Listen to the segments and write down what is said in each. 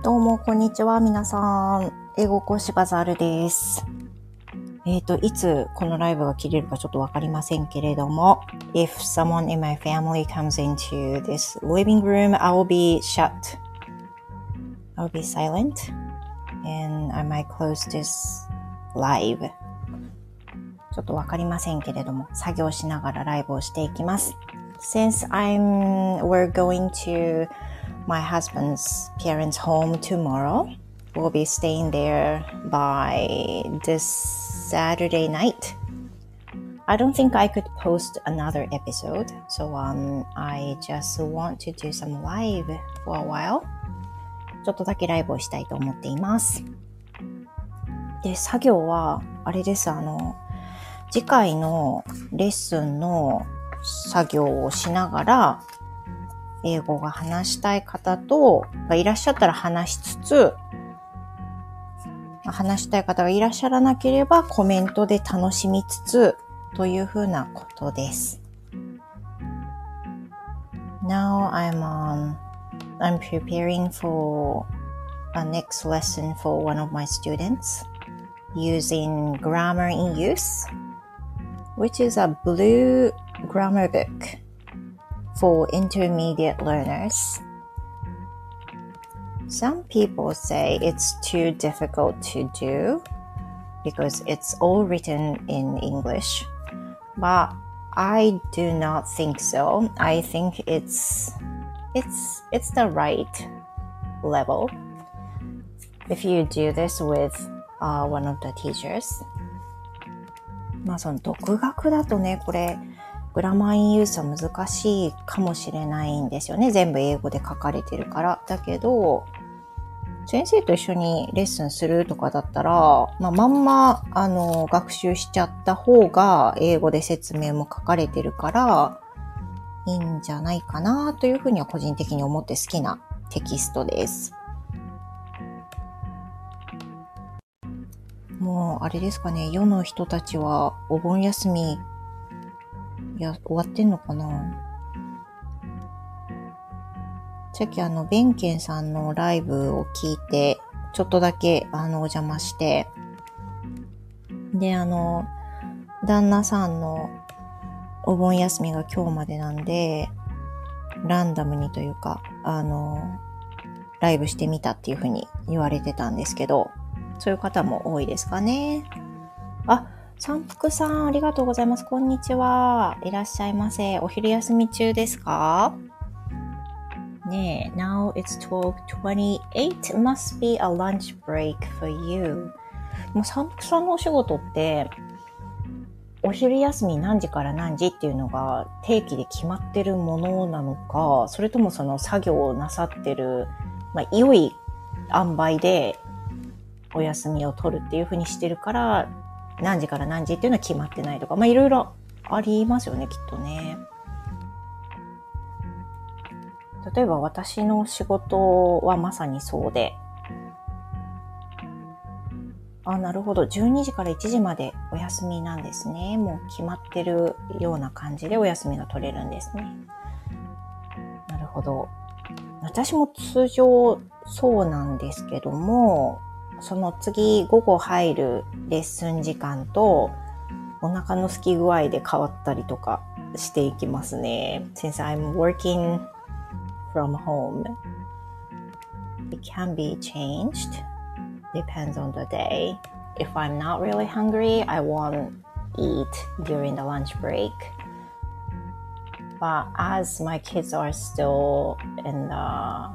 どうも、こんにちは。皆さん。英語講師バザールです。えっ、ー、と、いつこのライブが切れるかちょっとわかりませんけれども、if someone in my family comes into this living room, I will be shut. I'll be silent. And I might close this live. ちょっとわかりませんけれども、作業しながらライブをしていきます。Since I'm, we're going to my husband's parents' home tomorrow. We'll be staying there by this Saturday night. I don't think I could post another episode, so um, I just want to do some live for a while. ちょっとだけライブをしたいと思っています。で、作業は、あれです、あの、次回のレッスンの作業をしながら、 英語が話したい方と、がいらっしゃったら話しつつ、話したい方がいらっしゃらなければコメントで楽しみつつというふうなことです。Now I'm um, I'm preparing for a next lesson for one of my students using Grammar in Use, which is a blue grammar book. for intermediate learners. Some people say it's too difficult to do because it's all written in English, but I do not think so. I think it's it's it's the right level. If you do this with uh, one of the teachers. まあその独学だとね、これ グラマーインユースは難しいかもしれないんですよね。全部英語で書かれてるから。だけど、先生と一緒にレッスンするとかだったら、まあ、まんま、あの、学習しちゃった方が、英語で説明も書かれてるから、いいんじゃないかなというふうには個人的に思って好きなテキストです。もう、あれですかね、世の人たちはお盆休みいや、終わってんのかな？さっきあの、ベンケンさんのライブを聞いて、ちょっとだけあの、お邪魔して、で、あの、旦那さんのお盆休みが今日までなんで、ランダムにというか、あの、ライブしてみたっていうふうに言われてたんですけど、そういう方も多いですかね。あ、三福さん、ありがとうございます。こんにちは。いらっしゃいませ。お昼休み中ですか？ねえ、now it's 12.28. Must be a lunch break for you. もう三福さんのお仕事って、お昼休み何時から何時っていうのが定期で決まってるものなのか、それともその作業をなさってる、まあ、良い塩梅でお休みを取るっていうふうにしてるから、何時から何時っていうのは決まってないとか、まあいろいろありますよね、きっとね。例えば私の仕事はまさにそうで、あ、なるほど。12時から1時までお休みなんですね。もう決まってるような感じでお休みが取れるんですね。なるほど。私も通常そうなんですけども、その次午後入るレッスン時間とお腹の空き具合で変わったりとかしていきますね。Since I'm working from home, it can be changed. Depends on the day. If I'm not really hungry, I won't eat during the lunch break. But as my kids are still in the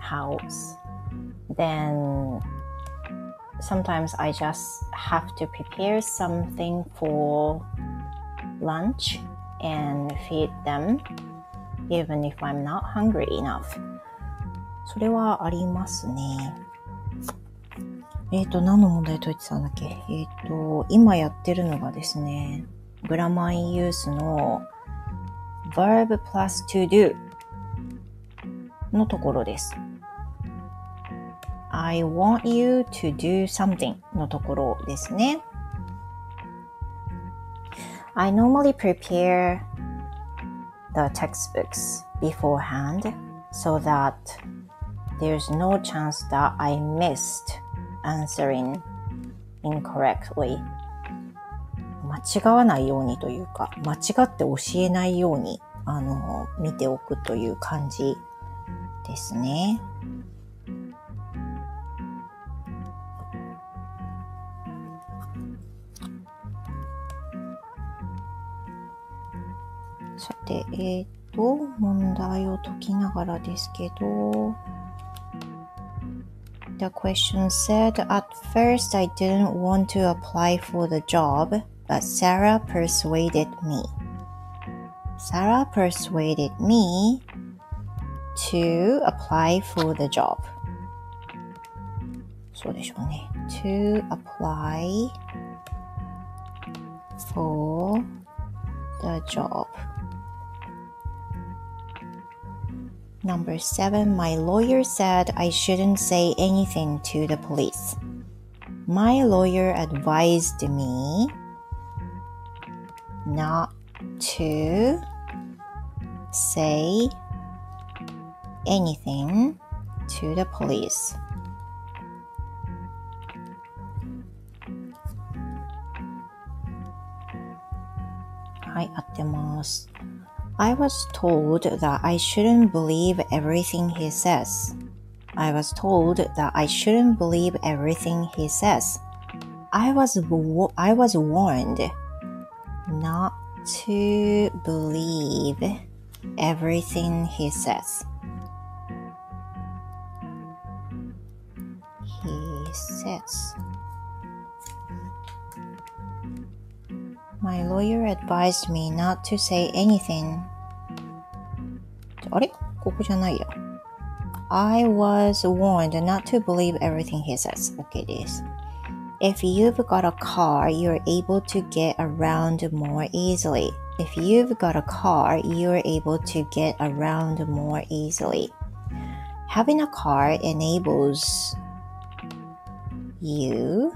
house, then sometimes I just have to prepare something for lunch and feed them even if I'm not hungry enough それはありますね。えっ、ー、と、何の問題解いてたんだっけえっ、ー、と、今やってるのがですね、グラマインユースの verb plus to do のところです。I want you to do something のところですね。I normally prepare the textbooks beforehand so that there's no chance that I missed answering incorrectly. 間違わないようにというか、間違って教えないように、あの、見ておくという感じですね。 さて、えー、っと、問題を解きながらですけど、The question said, At first I didn't want to apply for the job, but Sarah persuaded me. Sarah persuaded me to apply for the job. そうでしょうね。to apply for the job. Number seven, my lawyer said I shouldn't say anything to the police. My lawyer advised me not to say anything to the police. I was told that I shouldn't believe everything he says. I was told that I shouldn't believe everything he says. I was I was warned not to believe everything he says. advised me not to say anything. あれここじゃないや。I was warned not to believe everything he says. OK です。If you've got a car, you're able to get around more easily. If you've got a car, you're able to get around more easily. Having a car enables you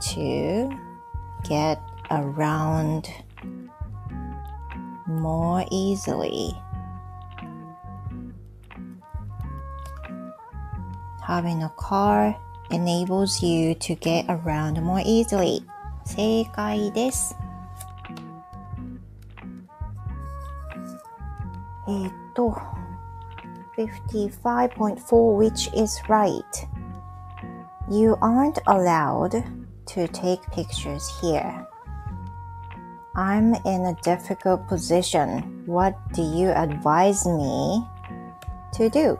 to get around more easily. Having a car enables you to get around more easily. 正解です。えっと、55.4 which is right. You aren't allowed to take pictures here. I'm in a difficult position. What do you advise me to do?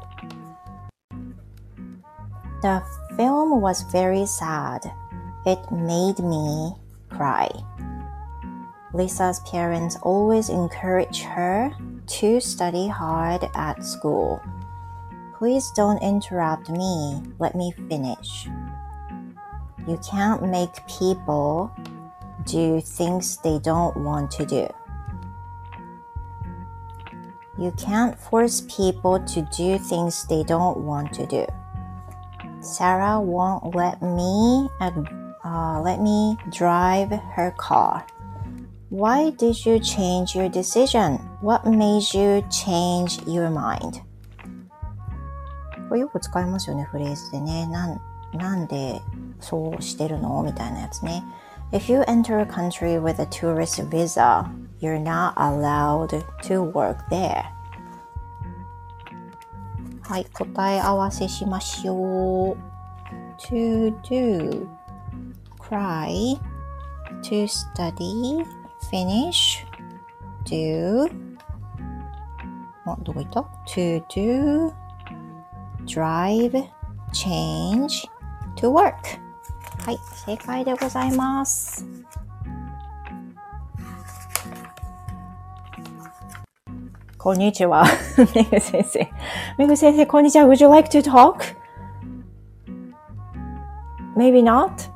The film was very sad. It made me cry. Lisa's parents always encourage her to study hard at school. Please don't interrupt me. Let me finish. You can't make people do things they don't want to do. You can't force people to do things they don't want to do. Sarah won't let me uh, let me drive her car. Why did you change your decision? What made you change your mind? これよく使いますよね、フレーズでね。なん、なんでそうしてるのみたいなやつね。 If you enter a country with a tourist visa, you're not allowed to work there. はい、答え合わせしましょう。to do, cry, to study, finish, do, あ、どこ行った ?to do, drive, change, to work. はい、正解でございます。こんにちは。めぐ先生。めぐ先生、こんにちは。Would you like to talk? Maybe not?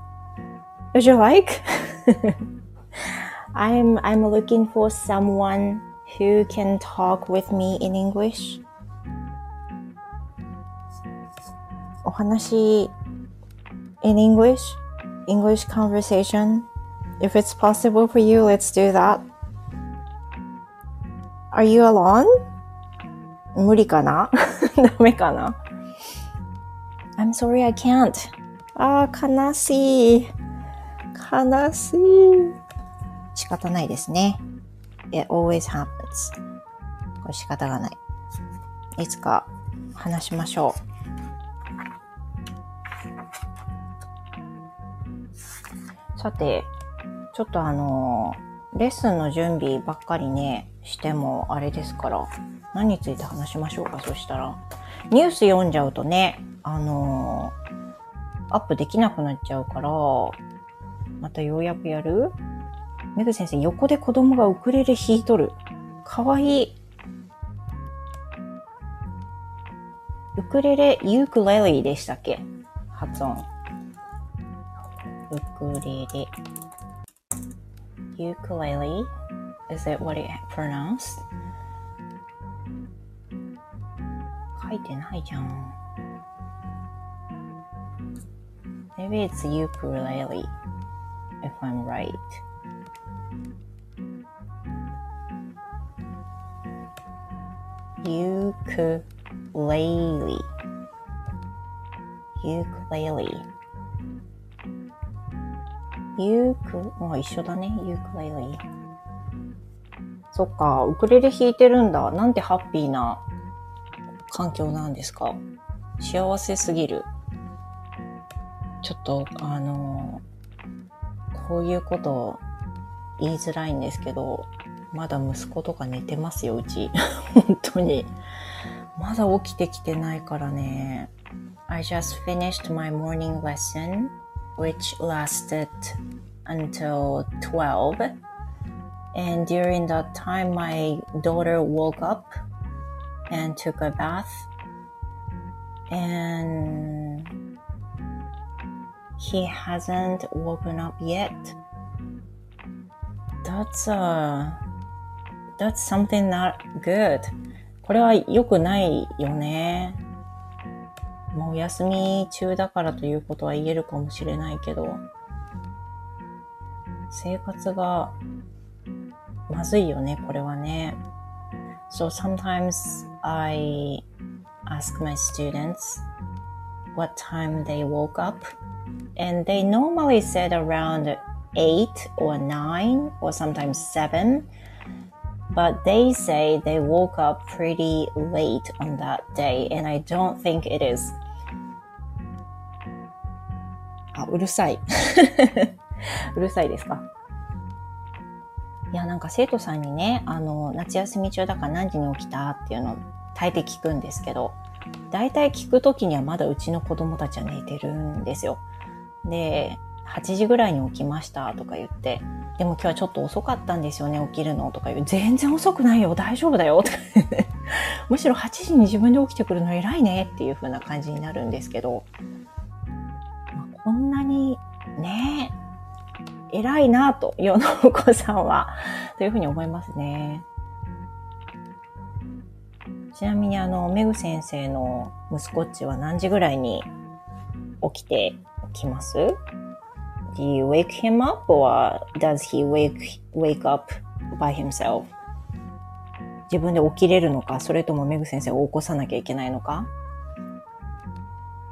Would you like? I'm, I'm looking for someone who can talk with me in English. お話 in English, English conversation. If it's possible for you, let's do that. Are you alone? 無理かなダメかな ?I'm sorry I can't. ああ、悲しい。悲しい。仕方ないですね。It always happens. これ仕方がない。いつか話しましょう。さて、ちょっとあの、レッスンの準備ばっかりね、してもあれですから、何について話しましょうか、そしたら。ニュース読んじゃうとね、あのアップできなくなっちゃうから、またようやくやる？メグ先生、横で子供がウクレレ弾いとる。かわいい。ウクレレ、ユークレレでしたっけ？発音。ウクレレ。ユークレレ Is it what it pronounced? 書いてないじゃん。Maybe it's ukulele, if I'm right. Ukulele. Ukulele. ユーク、ゆうくまあ一緒だね。ユークレレ。そっか、ウクレレ弾いてるんだ。なんてハッピーな環境なんですか？幸せすぎる。ちょっと、あの、こういうこと言いづらいんですけど、まだ息子とか寝てますよ、うち。本当に。まだ起きてきてないからね。I just finished my morning lesson, which lasted until 12. And during that time, my daughter woke up and took a bath. And he hasn't woken up yet. That's a that's something not good. これは良くないよね。 もうお休み中だからということは言えるかもしれないけど、生活がまずいよね、これはね。So sometimes I ask my students what time they woke up and they normally said around 8 or 9 or sometimes 7 but they say they woke up pretty late on that day and I don't think it is あ、うるさい。うるさいですか？いや、なんか生徒さんにね、あの、夏休み中だから何時に起きたっていうのを大抵聞くんですけど、大体聞くときにはまだうちの子供たちは寝てるんですよ。で、8時ぐらいに起きましたとか言って、でも今日はちょっと遅かったんですよね、起きるのとか言う。全然遅くないよ、大丈夫だよとかむしろ8時に自分で起きてくるの偉いねっていう風な感じになるんですけど、こんなにね、偉いなと、世のお子さんは、というふうに思いますね。ちなみにあの、メグ先生の息子っちは何時ぐらいに起きてきます？Do you wake him up or does he wake, wake up by himself? 自分で起きれるのか、それともメグ先生を起こさなきゃいけないのか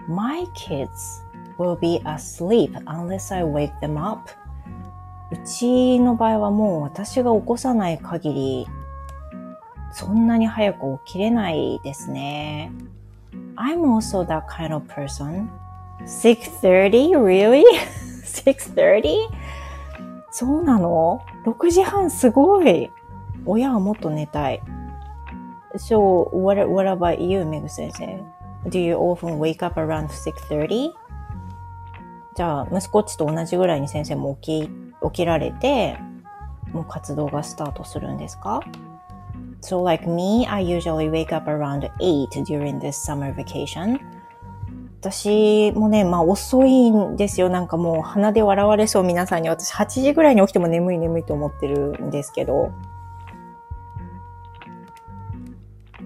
?My kids will be asleep unless I wake them up. うちの場合はもう私が起こさない限りそんなに早く起きれないですね。I'm also that kind of person. 6.30? Really? 6.30? そうなの ?6 時半すごい。親はもっと寝たい。So, what, what about you, メグ先生 ?Do you often wake up around 6.30? じゃあ、息子っちと同じぐらいに先生も起き、起きられて、もう活動がスタートするんですか？So like me, I usually wake up around 8 during this summer vacation. 私もね、まあ遅いんですよ。なんかもう鼻で笑われそう皆さんに。私8時ぐらいに起きても眠い眠いと思ってるんですけど。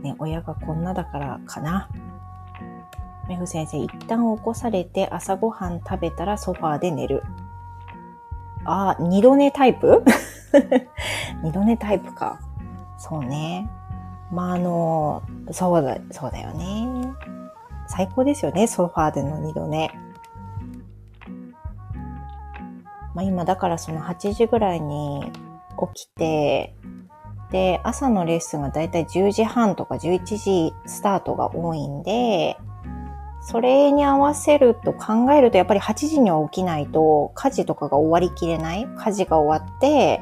ね、親がこんなだからかな。メフ先生、一旦起こされて朝ごはん食べたらソファーで寝る。あ、二度寝タイプ？二度寝タイプか。そうね。まあ、あの、そうだ、そうだよね。最高ですよね、ソファーでの二度寝。まあ今だからその8時ぐらいに起きて、で、朝のレッスンがだいたい10時半とか11時スタートが多いんで、それに合わせると考えるとやっぱり8時には起きないと家事とかが終わりきれない。家事が終わって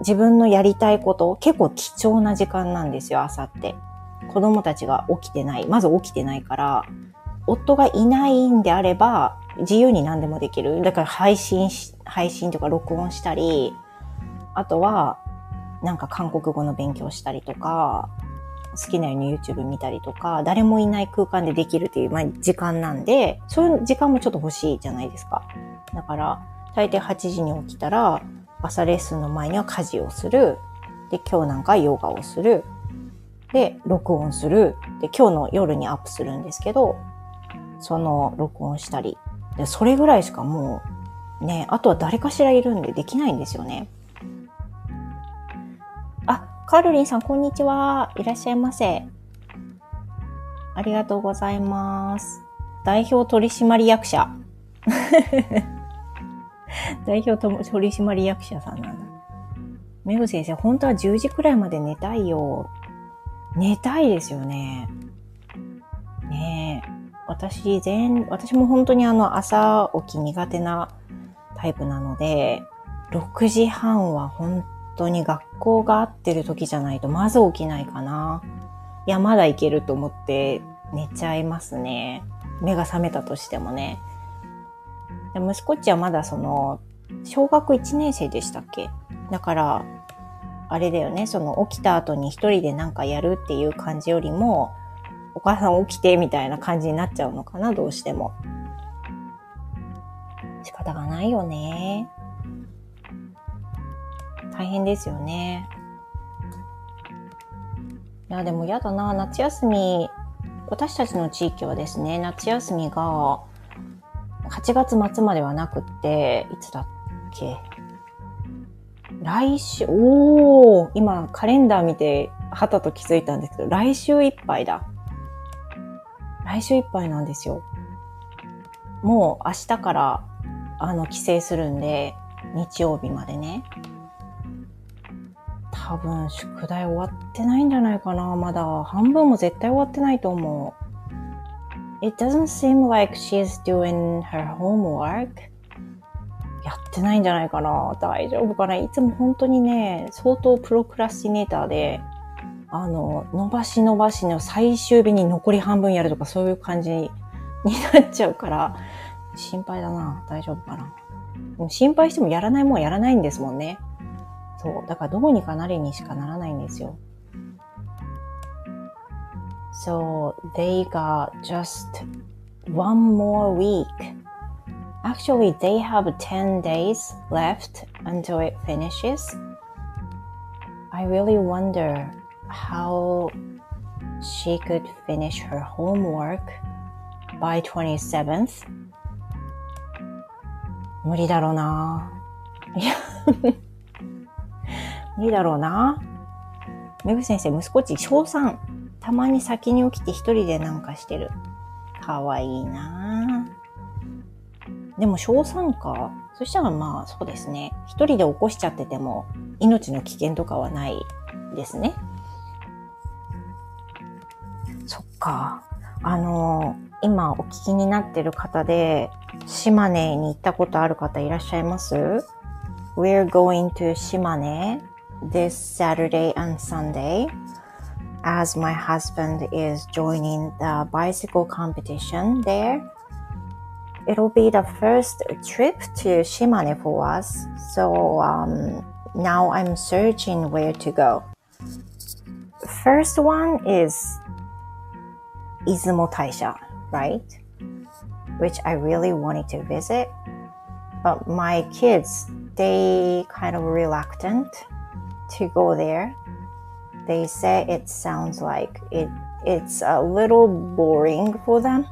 自分のやりたいこと結構貴重な時間なんですよ朝って。子供たちが起きてない。まず起きてないから夫がいないんであれば自由に何でもできる。だから配信し配信とか録音したりあとはなんか韓国語の勉強したりとか好きなように YouTube 見たりとか、誰もいない空間でできるっていう、まあ、時間なんで、そういう時間もちょっと欲しいじゃないですか。だから、大抵8時に起きたら、朝レッスンの前には家事をする。で、今日なんかヨガをする。で、録音する。で、今日の夜にアップするんですけど、その録音したり。で、それぐらいしかもう、ね、あとは誰かしらいるんでできないんですよね。カールリンさん、こんにちは。いらっしゃいませ。ありがとうございます。代表取締役者。代表取締役者さんなんだ。メグ先生、本当は10時くらいまで寝たいよ。寝たいですよね。ねえ。私、全、私も本当にあの朝起き苦手なタイプなので、6時半は本当に学校が合ってる時じゃないとまず起きないかな。いや、まだいけると思って寝ちゃいますね。目が覚めたとしてもね。で息子っちはまだその、小学1年生でしたっけ？だから、あれだよね、その起きた後に一人でなんかやるっていう感じよりも、お母さん起きてみたいな感じになっちゃうのかな、どうしても。仕方がないよね。大変ですよね。いや、でもやだな、夏休み、私たちの地域はですね、夏休みが8月末まではなくって、いつだっけ？来週、おー今カレンダー見て、はたと気づいたんですけど、来週いっぱいだ。来週いっぱいなんですよ。もう明日から、あの、帰省するんで、日曜日までね。多分宿題終わってないんじゃないかな。まだ半分も絶対終わってないと思う。It doesn't seem like she's doing her homework. やってないんじゃないかな。大丈夫かないつも本当にね、相当プロクラスティネーターで、あの、伸ばし伸ばしの最終日に残り半分やるとかそういう感じになっちゃうから、心配だな。大丈夫かな。心配してもやらないもんやらないんですもんね。そう。だからどうにかなりにしかならないんですよ。So they got just one more week. Actually, they have 10 days left until it finishes. I really wonder how she could finish her homework by 27th. 無理だろうな。いや いいだろうな。めぐ先生、息子ち小3。たまに先に起きて一人でなんかしてる。かわいいなでも小3か。そしたらまあそうですね。一人で起こしちゃってても命の危険とかはないですね。そっか。あの、今お聞きになってる方で、島根に行ったことある方いらっしゃいます ?We're going to 島根 this Saturday and Sunday as my husband is joining the bicycle competition there. It'll be the first trip to Shimane for us, so um, now I'm searching where to go. First one is Izumo Taisha, right? Which I really wanted to visit, but my kids, they kind of reluctant to go there. They say it sounds like it, it's a little boring for them.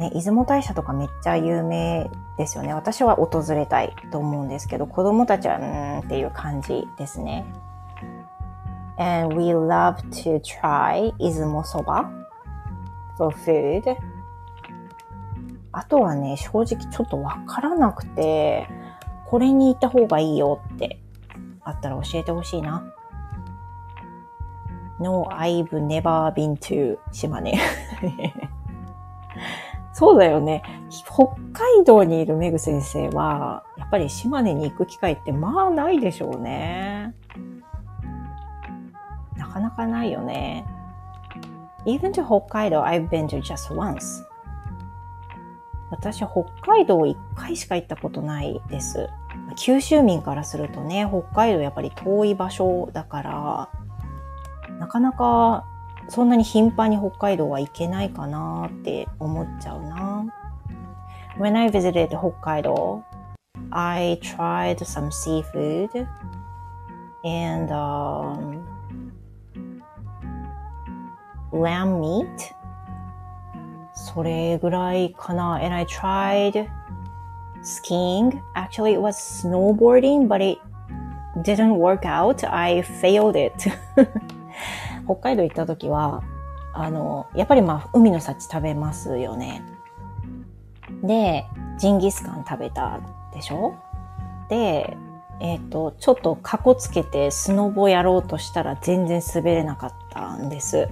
ね、出雲大社とかめっちゃ有名ですよね。私は訪れたいと思うんですけど、子供たちは、うんっていう感じですね。And we love to try 出雲そば for food. あとはね、正直ちょっとわからなくて、これに行った方がいいよってあったら教えてほしいな。No, I've never been to 島根。そうだよね。北海道にいるメグ先生は、やっぱり島根に行く機会ってまあないでしょうね。なかなかないよね。Even to 北海道, I've been to just once. 私、北海道1回しか行ったことないです。九州民からするとね、北海道やっぱり遠い場所だから、なかなかそんなに頻繁に北海道は行けないかなって思っちゃうな。When I visited 北海道、I tried some seafood and um, lamb meat それぐらいかな。And I tried skiing. Actually, it was snowboarding, but it didn't work out. I failed it. 北海道行った時は、あの、やっぱりまあ、海の幸食べますよね。で、ジンギスカン食べたでしょ？で、えっ、ー、と、ちょっとカコつけてスノボやろうとしたら全然滑れなかったんです。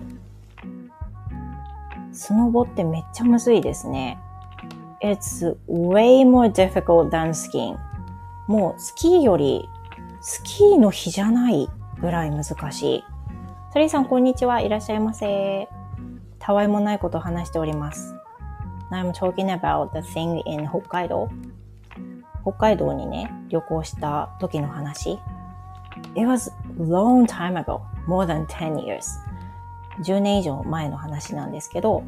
スノボってめっちゃむずいですね。It's way more difficult than skiing. もうスキーよりスキーの日じゃないぐらい難しい。サリーさん、こんにちは。いらっしゃいませ。たわいもないことを話しております。I'm talking about the thing in 北海道。北海道にね、旅行した時の話。It was long time ago, more than 10 years. 10年以上前の話なんですけど、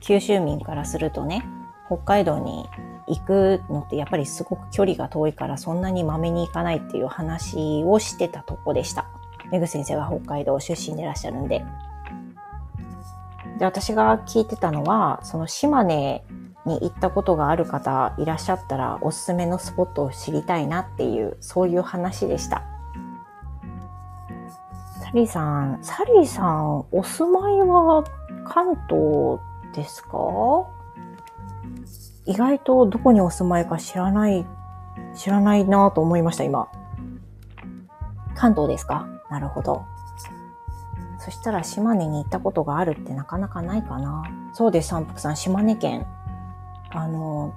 九州民からするとね、北海道に行くのってやっぱりすごく距離が遠いからそんなにまめに行かないっていう話をしてたとこでした。メグ先生が北海道出身でいらっしゃるんで。で、私が聞いてたのは、その島根に行ったことがある方いらっしゃったらおすすめのスポットを知りたいなっていう、そういう話でした。サリーさん、サリーさん、お住まいは関東ですか？意外とどこにお住まいか知らない、知らないなと思いました、今。関東ですか？なるほど。そしたら島根に行ったことがあるってなかなかないかな。そうです、三福さん。島根県。あの、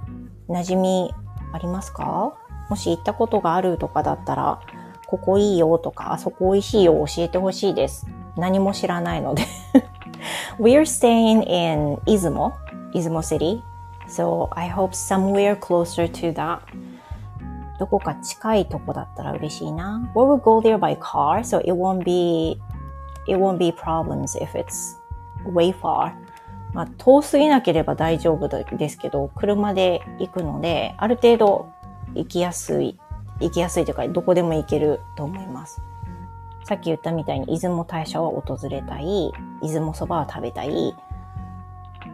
馴染みありますか？もし行ったことがあるとかだったら、ここいいよとか、あそこ美味しいよ教えてほしいです。何も知らないので We're staying in 出雲、出雲 city. So I hope somewhere closer to that. どこか近いとこだったら嬉しいな。We will go there by car, so it won't be, it won't be problems if it's way far. まあ、遠すぎなければ大丈夫ですけど、車で行くので、ある程度行きやすい行きやすいというか、どこでも行けると思います。さっき言ったみたいに、出雲大社は訪れたい、出雲そばは食べたい。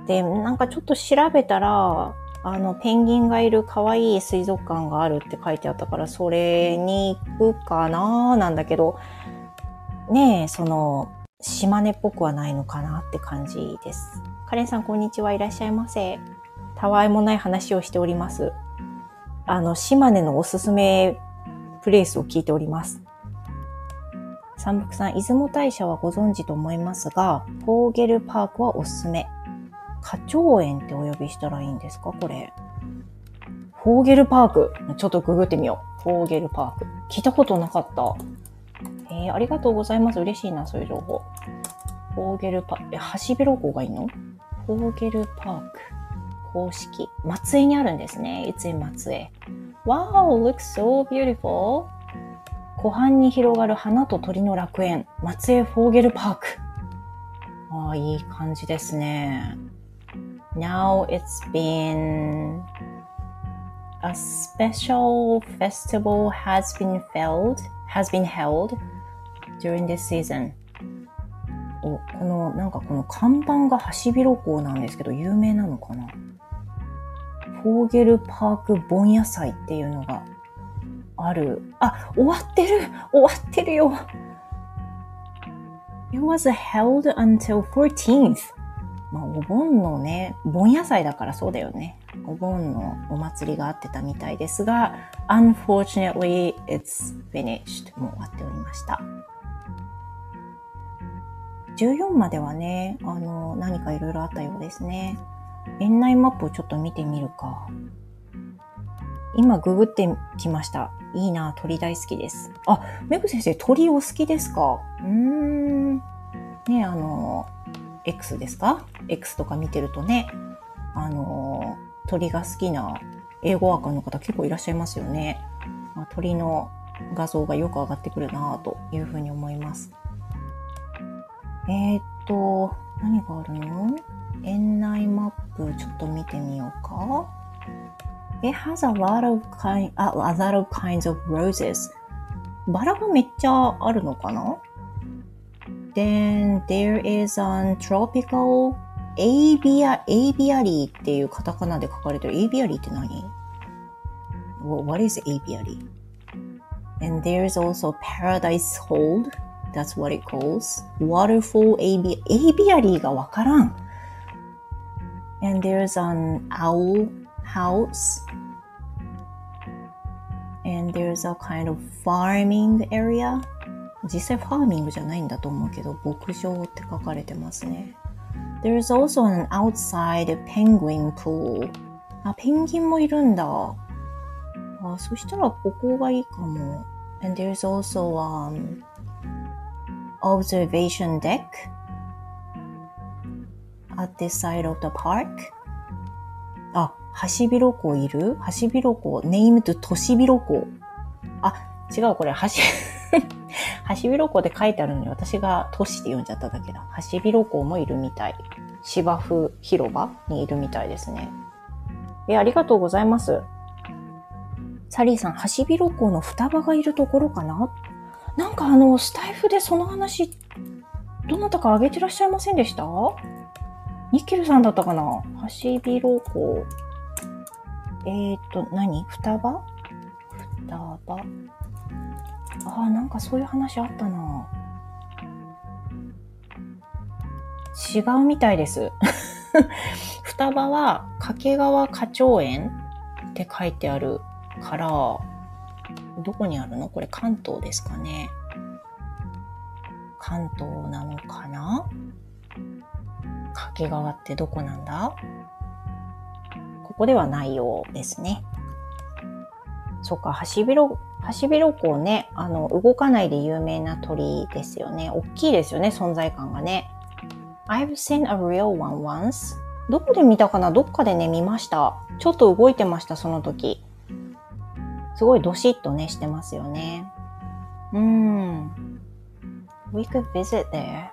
で、なんかちょっと調べたら、あの、ペンギンがいる可愛い水族館があるって書いてあったから、それに行くかなーなんだけど、ねえ、その、島根っぽくはないのかなって感じです。カレンさん、こんにちは。いらっしゃいませ。たわいもない話をしております。あの、島根のおすすめプレイスを聞いております。三福さん、出雲大社はご存知と思いますが、フォーゲルパークはおすすめ。花鳥園ってお呼びしたらいいんですか？これ。フォーゲルパーク。ちょっとググってみよう。フォーゲルパーク。聞いたことなかった。えー、ありがとうございます。嬉しいな、そういう情報。フォーゲルパーク。え、ハシビロコがいいの？フォーゲルパーク。公式。松江にあるんですね。It's in 松江。Wow, looks so beautiful. 湖畔に広がる花と鳥の楽園。松江フォーゲルパーク。ああ、いい感じですね。Now it's been a special festival has been held, has been held during this season. おこの、なんかこの看板がハシビロコウなんですけど、有名なのかなフォーゲルパーク盆野菜っていうのがある。あ、終わってる終わってるよ It was held until 14th. まあ、お盆のね、盆野菜だからそうだよね。お盆のお祭りがあってたみたいですが、unfortunately, it's finished. もう終わっておりました。14まではね、あの、何かいろいろあったようですね。園内マップをちょっと見てみるか。今ググってきました。いいな、鳥大好きです。あ、メグ先生、鳥お好きですか？うーん。ね、あの、X ですか ?X とか見てるとね、あの、鳥が好きな英語ワーカーの方結構いらっしゃいますよね。まあ、鳥の画像がよく上がってくるなというふうに思います。えー、っと、何があるの？園内マップちょっと見てみようか。It has a lot of kind, a lot of kinds of roses. バラがめっちゃあるのかな？Then there is a tropical aviary っていうカタカナで書かれてる aviary って何 ?What is aviary? And there's also paradise hold. That's what it calls. Waterfall aviary. aviary がわからん。And there's an owl house. And there's a kind of farming area. 実際ファーミングじゃないんだと思うけど、牧場って書かれてますね。There is also an outside penguin pool. あ、ペンギンもいるんだ。あ、そしたらここがいいかも。And there is also um, observation deck at the side of the park. あ、ハシビロコウいる？ハシビロコウ、ネームとトシビロコウ。あ、違う、これ、ハシ、ハシビロコウで書いてあるのに私がトシって読んじゃっただけだ。ハシビロコウもいるみたい。芝生広場にいるみたいですね。え、ありがとうございます。サリーさん、ハシビロコウの双葉がいるところかな？なんかあの、スタイフでその話、どなたか挙げてらっしゃいませんでした？ニッケルさんだったかな？ハシビロコウ。えっ、ー、と、何？双葉？双葉？ああ、なんかそういう話あったな。違うみたいです。双葉は掛川花鳥園って書いてあるから、どこにあるの？これ関東ですかね。関東なのかな？掛川ってどこなんだ？ここではないようですね。そっか、ハシビロ、ハシビロコウね、あの、動かないで有名な鳥ですよね。大きいですよね、存在感がね。I've seen a real one once. どこで見たかな？どっかでね、見ました。ちょっと動いてました、その時。すごいドシッとね、してますよね。うん。We could visit there.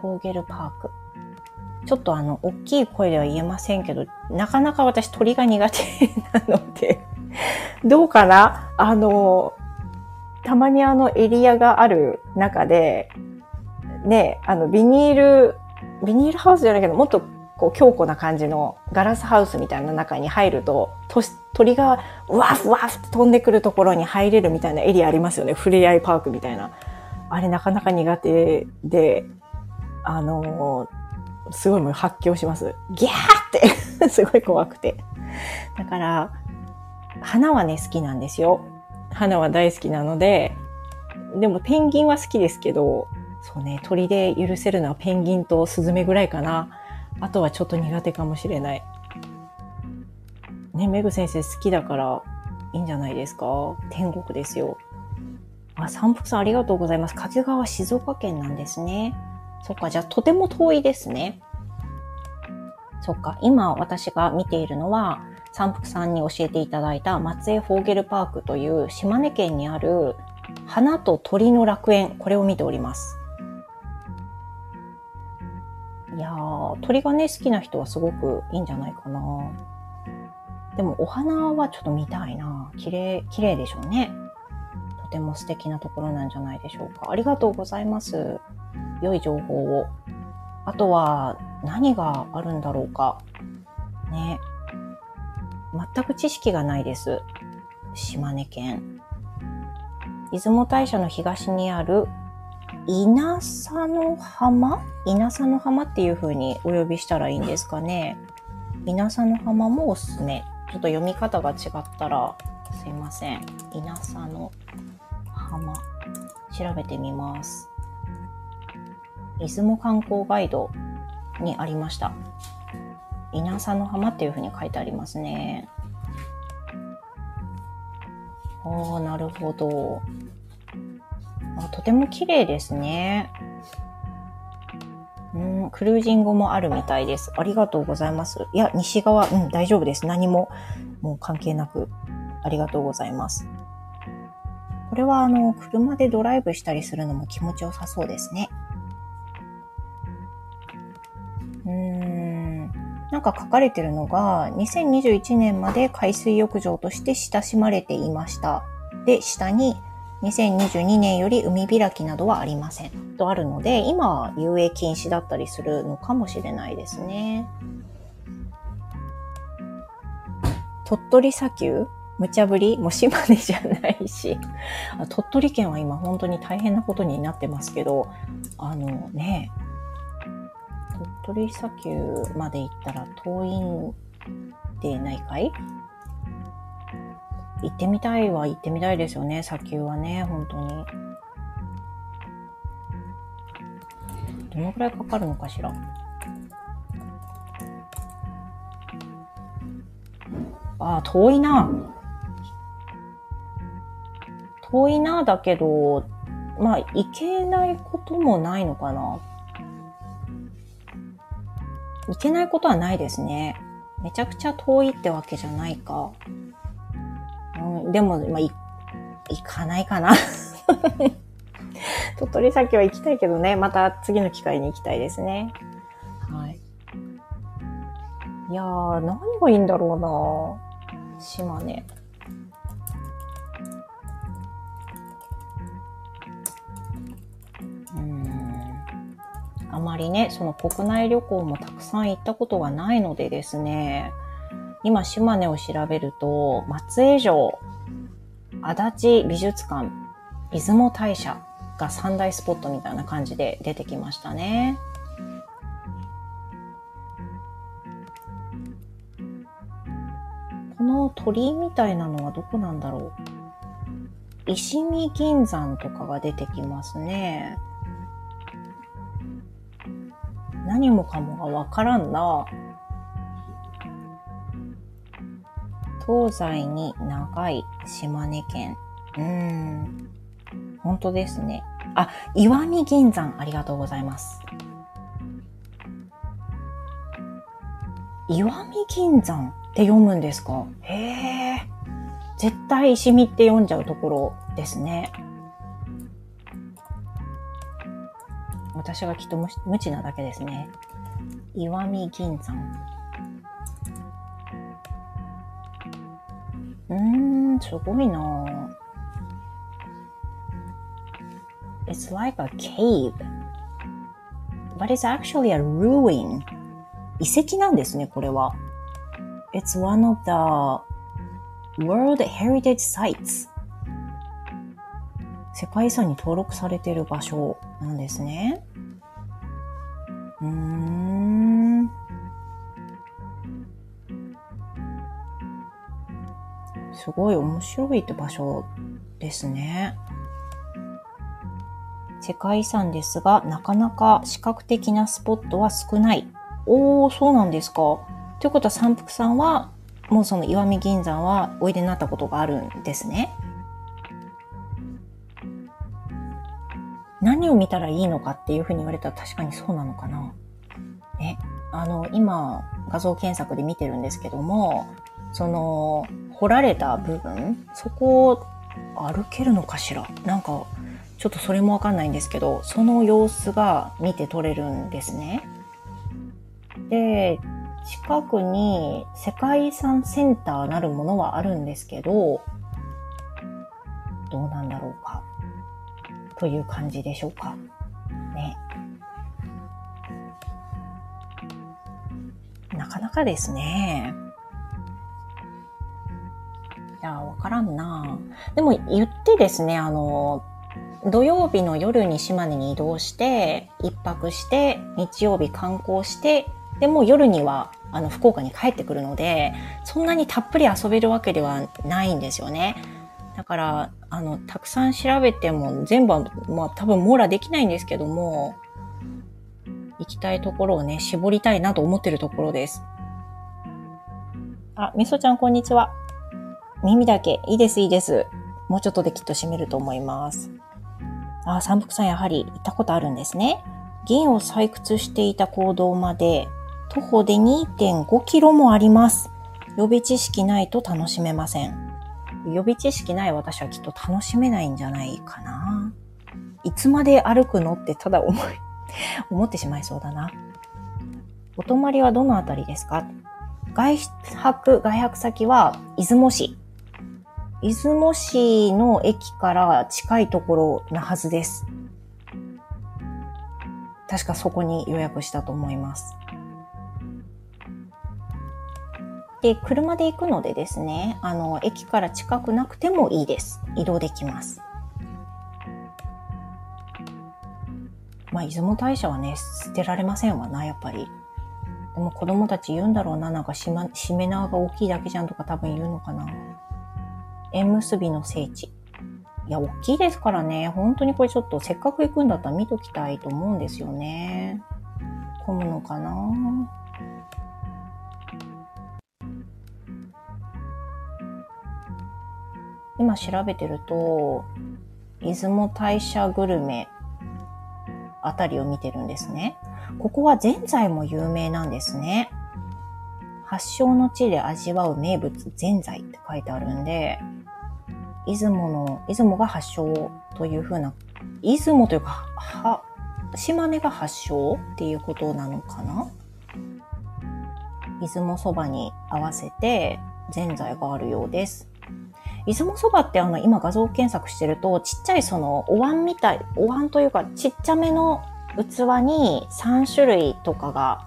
フォーゲルパーク。ちょっとあの、大きい声では言えませんけど、なかなか私鳥が苦手なのでどうかな？あの、たまにあのエリアがある中で、ね、あの、ビニール、ビニールハウスじゃないけど、もっとこう強固な感じのガラスハウスみたいな中に入ると、と鳥がわふわふって飛んでくるところに入れるみたいなエリアありますよね。ふれあいパークみたいな。あれなかなか苦手で、あの、すごいもう発狂します。ギャーって すごい怖くて。だから、花はね、好きなんですよ。花は大好きなので、でもペンギンは好きですけど、そうね、鳥で許せるのはペンギンとスズメぐらいかな。あとはちょっと苦手かもしれない。ね、メグ先生好きだからいいんじゃないですか？天国ですよ。あ、三福さんありがとうございます。掛川静岡県なんですね。そっか、じゃあとても遠いですね。そっか、今私が見ているのは、三福さんに教えていただいた松江フォーゲルパークという島根県にある花と鳥の楽園、これを見ております。いやー、鳥がね、好きな人はすごくいいんじゃないかな。でもお花はちょっと見たいな。綺麗、綺麗でしょうね。とても素敵なところなんじゃないでしょうか。ありがとうございます。良い情報を。あとは何があるんだろうか。ね。全く知識がないです。島根県。出雲大社の東にある稲佐の浜？稲佐の浜っていう風にお呼びしたらいいんですかね。稲佐の浜もおすすめ。ちょっと読み方が違ったらすいません。稲佐の浜。調べてみます。出雲観光ガイドにありました。稲佐の浜っていう風に書いてありますね。ああ、なるほど。あとても綺麗ですね。うん、クルージングもあるみたいです。ありがとうございます。いや、西側、うん、大丈夫です。何も、もう関係なく、ありがとうございます。これは、あの、車でドライブしたりするのも気持ちよさそうですね。なんか書かれてるのが、2021年まで海水浴場として親しまれていました。で、下に、2022年より海開きなどはありません。とあるので、今は遊泳禁止だったりするのかもしれないですね。鳥取砂丘？無茶ぶり？もう島根じゃないし。鳥取県は今本当に大変なことになってますけど、あのね、鳥取砂丘まで行ったら遠いんでないかい？行ってみたいは行ってみたいですよね、砂丘はね、本当に。どのくらいかかるのかしら？ああ、遠いな。遠いな、だけど、まあ、行けないこともないのかな。行けないことはないですね。めちゃくちゃ遠いってわけじゃないか。うん、でも、まあ、い、行かないかな。鳥取砂は行きたいけどね、また次の機会に行きたいですね。はい。いやー、何がいいんだろうな島根。まりね、その国内旅行もたくさん行ったことがないのでですね、今、島根を調べると、松江城、足立美術館、出雲大社が三大スポットみたいな感じで出てきましたね。この鳥居みたいなのはどこなんだろう？石見銀山とかが出てきますね。何もかもがわからんな。東西に長い島根県。うーん。本当ですね。あ、岩見銀山、ありがとうございます。岩見銀山って読むんですか？へえ。絶対石見って読んじゃうところですね。私がきっと無知なだけですね。岩見銀山。うーん、すごいな It's like a cave. But it's actually a ruin. 遺跡なんですね、これは。It's one of the World Heritage Sites. 世界遺産に登録されている場所なんですね。すごい面白いって場所ですね。世界遺産ですが、なかなか視覚的なスポットは少ない。おー、そうなんですか。ということは、三福さんは、もうその石見銀山はおいでになったことがあるんですね。何を見たらいいのかっていうふうに言われたら確かにそうなのかな。え、あの、今、画像検索で見てるんですけども、その、掘られた部分、そこを歩けるのかしら？なんか、ちょっとそれもわかんないんですけど、その様子が見て取れるんですね。で、近くに世界遺産センターなるものはあるんですけど、どうなんだろうか？という感じでしょうか？ね。なかなかですね。いや、わからんなでも言ってですね、あの、土曜日の夜に島根に移動して、一泊して、日曜日観光して、でも夜にはあの福岡に帰ってくるので、そんなにたっぷり遊べるわけではないんですよね。だから、あの、たくさん調べても全部は、まあ多分網羅できないんですけども、行きたいところをね、絞りたいなと思ってるところです。あ、みそちゃんこんにちは。耳だけ。いいです、いいです。もうちょっとできっと閉めると思います。ああ、三福さんやはり行ったことあるんですね。銀を採掘していた行動まで徒歩で2.5キロもあります。予備知識ないと楽しめません。予備知識ない私はきっと楽しめないんじゃないかな。いつまで歩くのってただ思い、思ってしまいそうだな。お泊まりはどのあたりですか？外泊、外泊先は出雲市。出雲市の駅から近いところなはずです。確かそこに予約したと思います。で、車で行くのでですね、あの、駅から近くなくてもいいです。移動できます。まあ、出雲大社はね、捨てられませんわな、やっぱり。でも子供たち言うんだろうな、なんかしま、しめ縄が大きいだけじゃんとか多分言うのかな。縁結びの聖地。いや、大きいですからね。本当にこれちょっとせっかく行くんだったら見ときたいと思うんですよね。混むのかな？今調べてると、出雲大社グルメあたりを見てるんですね。ここはぜんざいも有名なんですね。発祥の地で味わう名物ぜんざいって書いてあるんで、出雲の、出雲が発祥というふうな、出雲というか、は、島根が発祥っていうことなのかな？出雲そばに合わせてぜんざいがあるようです。出雲そばってあの今画像検索してるとちっちゃいそのお椀みたい、お椀というかちっちゃめの器に3種類とかが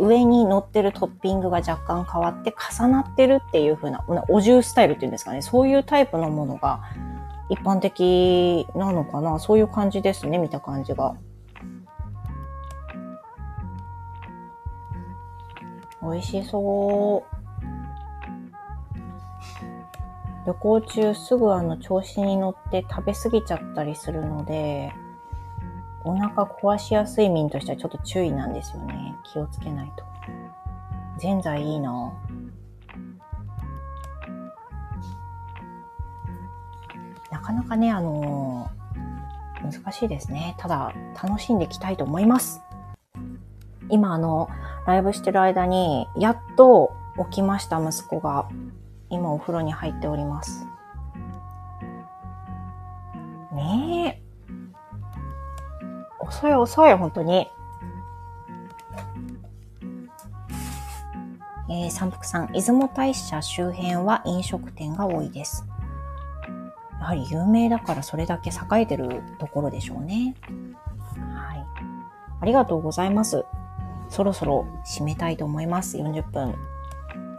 上に乗ってるトッピングが若干変わって重なってるっていう風な、お重スタイルっていうんですかね。そういうタイプのものが一般的なのかな。そういう感じですね。見た感じが。美味しそう。旅行中すぐあの調子に乗って食べ過ぎちゃったりするので、お腹壊しやすい民としてはちょっと注意なんですよね。気をつけないと。ぜんざいいいななかなかね、あのー難しいですね。ただ、楽しんでいきたいと思います。今、あの、ライブしてる間に、やっと起きました、息子が。今、お風呂に入っております。ねえ。遅い遅い、本当に。えー、三福さん、出雲大社周辺は飲食店が多いです。やはり有名だからそれだけ栄えてるところでしょうね。はい。ありがとうございます。そろそろ締めたいと思います。40分。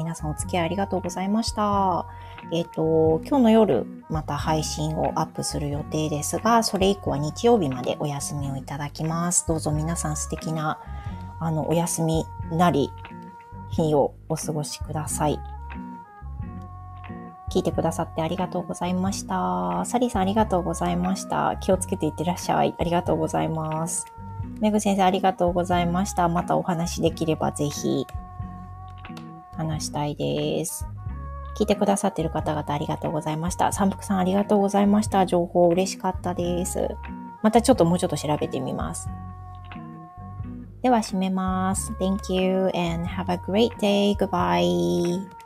皆さんお付き合いありがとうございました。えっ、と、今日の夜また配信をアップする予定ですが、それ以降は日曜日までお休みをいただきます。どうぞ皆さん素敵な、あの、お休みなり、日をお過ごしください。聞いてくださってありがとうございました。サリーさんありがとうございました。気をつけていってらっしゃい。ありがとうございます。メグ先生ありがとうございました。またお話できればぜひ話したいです。聞いてくださってる方々ありがとうございました。三福さんありがとうございました。情報嬉しかったです。またちょっともうちょっと調べてみます。では閉めます。Thank you and have a great day. Goodbye.